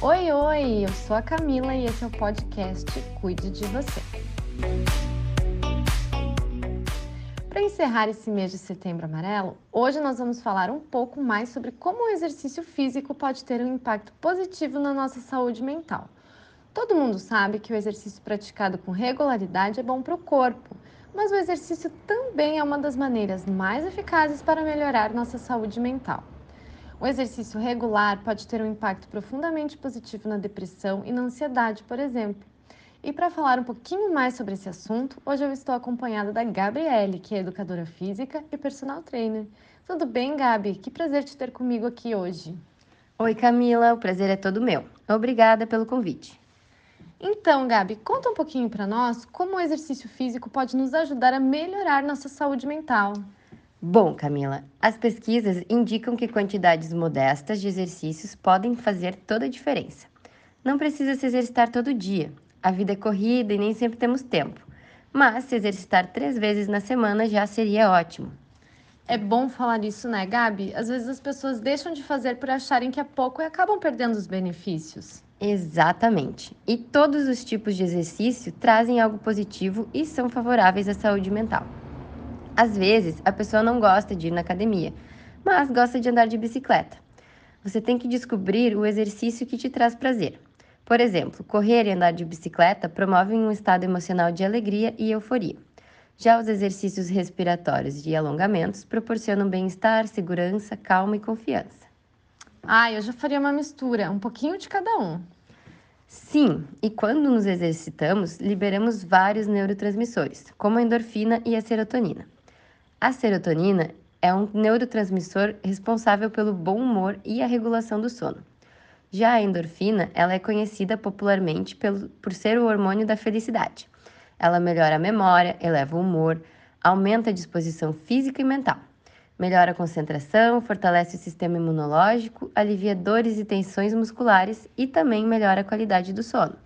Oi, oi, eu sou a Camila e esse é o podcast Cuide de Você. Para encerrar esse mês de setembro amarelo, hoje nós vamos falar um pouco mais sobre como o exercício físico pode ter um impacto positivo na nossa saúde mental. Todo mundo sabe que o exercício praticado com regularidade é bom para o corpo, mas o exercício também é uma das maneiras mais eficazes para melhorar nossa saúde mental. O exercício regular pode ter um impacto profundamente positivo na depressão e na ansiedade, por exemplo. E para falar um pouquinho mais sobre esse assunto, hoje eu estou acompanhada da Gabriele, que é educadora física e personal trainer. Tudo bem, Gabi? Que prazer te ter comigo aqui hoje. Oi, Camila, o prazer é todo meu. Obrigada pelo convite. Então, Gabi, conta um pouquinho para nós como o exercício físico pode nos ajudar a melhorar nossa saúde mental. Bom, Camila, as pesquisas indicam que quantidades modestas de exercícios podem fazer toda a diferença. Não precisa se exercitar todo dia. A vida é corrida e nem sempre temos tempo. Mas se exercitar três vezes na semana já seria ótimo. É bom falar isso, né, Gabi? Às vezes as pessoas deixam de fazer por acharem que é pouco e acabam perdendo os benefícios. Exatamente. E todos os tipos de exercício trazem algo positivo e são favoráveis à saúde mental. Às vezes, a pessoa não gosta de ir na academia, mas gosta de andar de bicicleta. Você tem que descobrir o exercício que te traz prazer. Por exemplo, correr e andar de bicicleta promovem um estado emocional de alegria e euforia. Já os exercícios respiratórios e alongamentos proporcionam bem-estar, segurança, calma e confiança. Ah, eu já faria uma mistura, um pouquinho de cada um. Sim, e quando nos exercitamos, liberamos vários neurotransmissores, como a endorfina e a serotonina. A serotonina é um neurotransmissor responsável pelo bom humor e a regulação do sono. Já a endorfina, ela é conhecida popularmente pelo, por ser o hormônio da felicidade. Ela melhora a memória, eleva o humor, aumenta a disposição física e mental. Melhora a concentração, fortalece o sistema imunológico, alivia dores e tensões musculares e também melhora a qualidade do sono.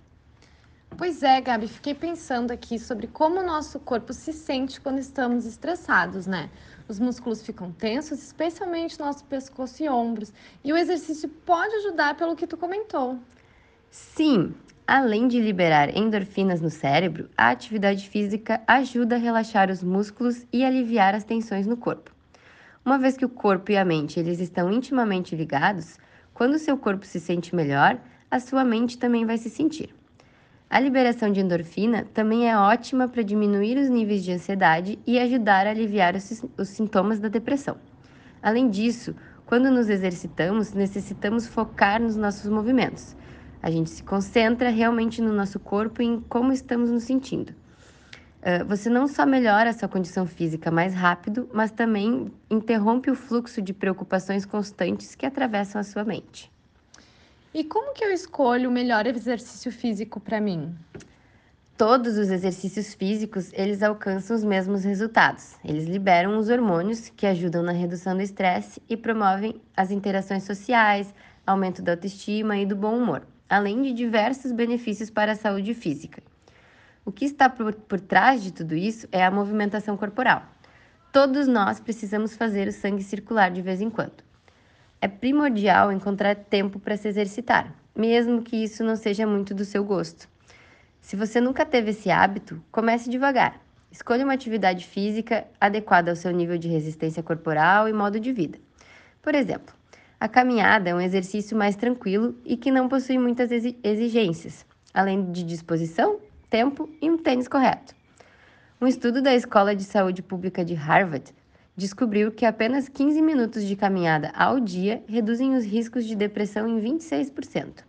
Pois é, Gabi, fiquei pensando aqui sobre como o nosso corpo se sente quando estamos estressados, né? Os músculos ficam tensos, especialmente nosso pescoço e ombros, e o exercício pode ajudar pelo que tu comentou. Sim, além de liberar endorfinas no cérebro, a atividade física ajuda a relaxar os músculos e aliviar as tensões no corpo. Uma vez que o corpo e a mente eles estão intimamente ligados, quando o seu corpo se sente melhor, a sua mente também vai se sentir. A liberação de endorfina também é ótima para diminuir os níveis de ansiedade e ajudar a aliviar os, os, sintomas da depressão. Além disso, quando nos exercitamos, necessitamos focar nos nossos movimentos. A gente se concentra realmente no nosso corpo e em como estamos nos sentindo. Uh, você não só melhora a sua condição física mais rápido, mas também interrompe o fluxo de preocupações constantes que atravessam a sua mente. E como que eu escolho o melhor exercício físico para mim? Todos os exercícios físicos, eles alcançam os mesmos resultados. Eles liberam os hormônios que ajudam na redução do estresse e promovem as interações sociais, aumento da autoestima e do bom humor, além de diversos benefícios para a saúde física. O que está por, por trás de tudo isso é a movimentação corporal. Todos nós precisamos fazer o sangue circular de vez em quando é primordial encontrar tempo para se exercitar, mesmo que isso não seja muito do seu gosto. Se você nunca teve esse hábito, comece devagar. Escolha uma atividade física adequada ao seu nível de resistência corporal e modo de vida. Por exemplo, a caminhada é um exercício mais tranquilo e que não possui muitas exigências, além de disposição, tempo e um tênis correto. Um estudo da Escola de Saúde Pública de Harvard descobriu que apenas 15 minutos de caminhada ao dia reduzem os riscos de depressão em 26%.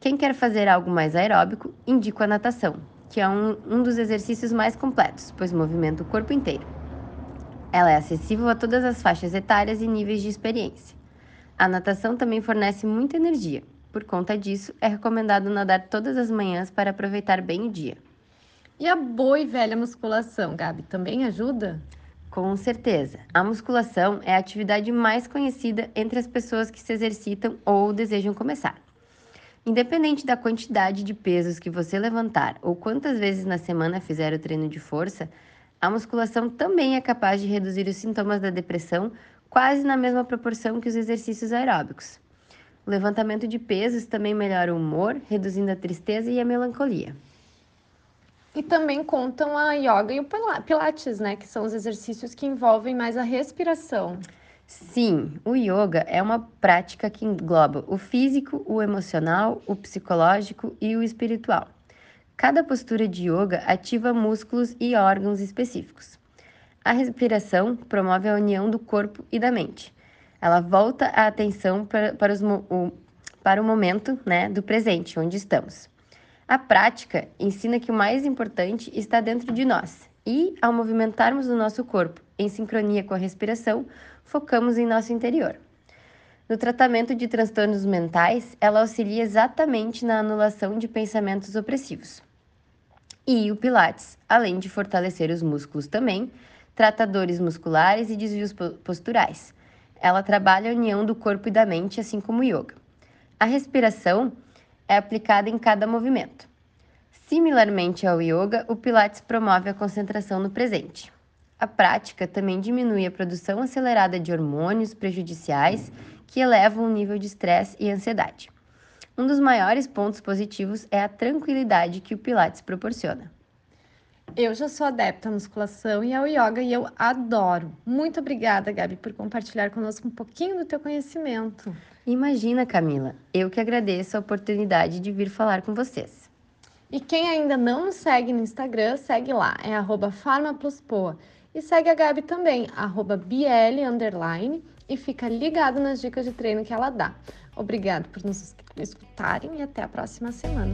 Quem quer fazer algo mais aeróbico, indico a natação, que é um, um dos exercícios mais completos, pois movimenta o corpo inteiro. Ela é acessível a todas as faixas etárias e níveis de experiência. A natação também fornece muita energia. Por conta disso, é recomendado nadar todas as manhãs para aproveitar bem o dia. E a boa e velha musculação, Gabi, também ajuda? Com certeza. A musculação é a atividade mais conhecida entre as pessoas que se exercitam ou desejam começar. Independente da quantidade de pesos que você levantar ou quantas vezes na semana fizer o treino de força, a musculação também é capaz de reduzir os sintomas da depressão quase na mesma proporção que os exercícios aeróbicos. O levantamento de pesos também melhora o humor, reduzindo a tristeza e a melancolia. E também contam a yoga e o pilates, né, que são os exercícios que envolvem mais a respiração. Sim, o yoga é uma prática que engloba o físico, o emocional, o psicológico e o espiritual. Cada postura de yoga ativa músculos e órgãos específicos. A respiração promove a união do corpo e da mente. Ela volta a atenção para, para, os, o, para o momento né, do presente, onde estamos. A prática ensina que o mais importante está dentro de nós e, ao movimentarmos o nosso corpo em sincronia com a respiração, focamos em nosso interior. No tratamento de transtornos mentais, ela auxilia exatamente na anulação de pensamentos opressivos. E o Pilates, além de fortalecer os músculos também, trata dores musculares e desvios posturais. Ela trabalha a união do corpo e da mente, assim como o yoga. A respiração é aplicada em cada movimento. Similarmente ao yoga, o Pilates promove a concentração no presente. A prática também diminui a produção acelerada de hormônios prejudiciais que elevam o nível de estresse e ansiedade. Um dos maiores pontos positivos é a tranquilidade que o Pilates proporciona. Eu já sou adepta à musculação e ao yoga e eu adoro. Muito obrigada, Gabi, por compartilhar conosco um pouquinho do teu conhecimento. Imagina, Camila, eu que agradeço a oportunidade de vir falar com vocês. E quem ainda não nos segue no Instagram, segue lá, é farmapluspoa. E segue a Gabi também, arroba BL, underline, e fica ligado nas dicas de treino que ela dá. Obrigada por nos escutarem e até a próxima semana.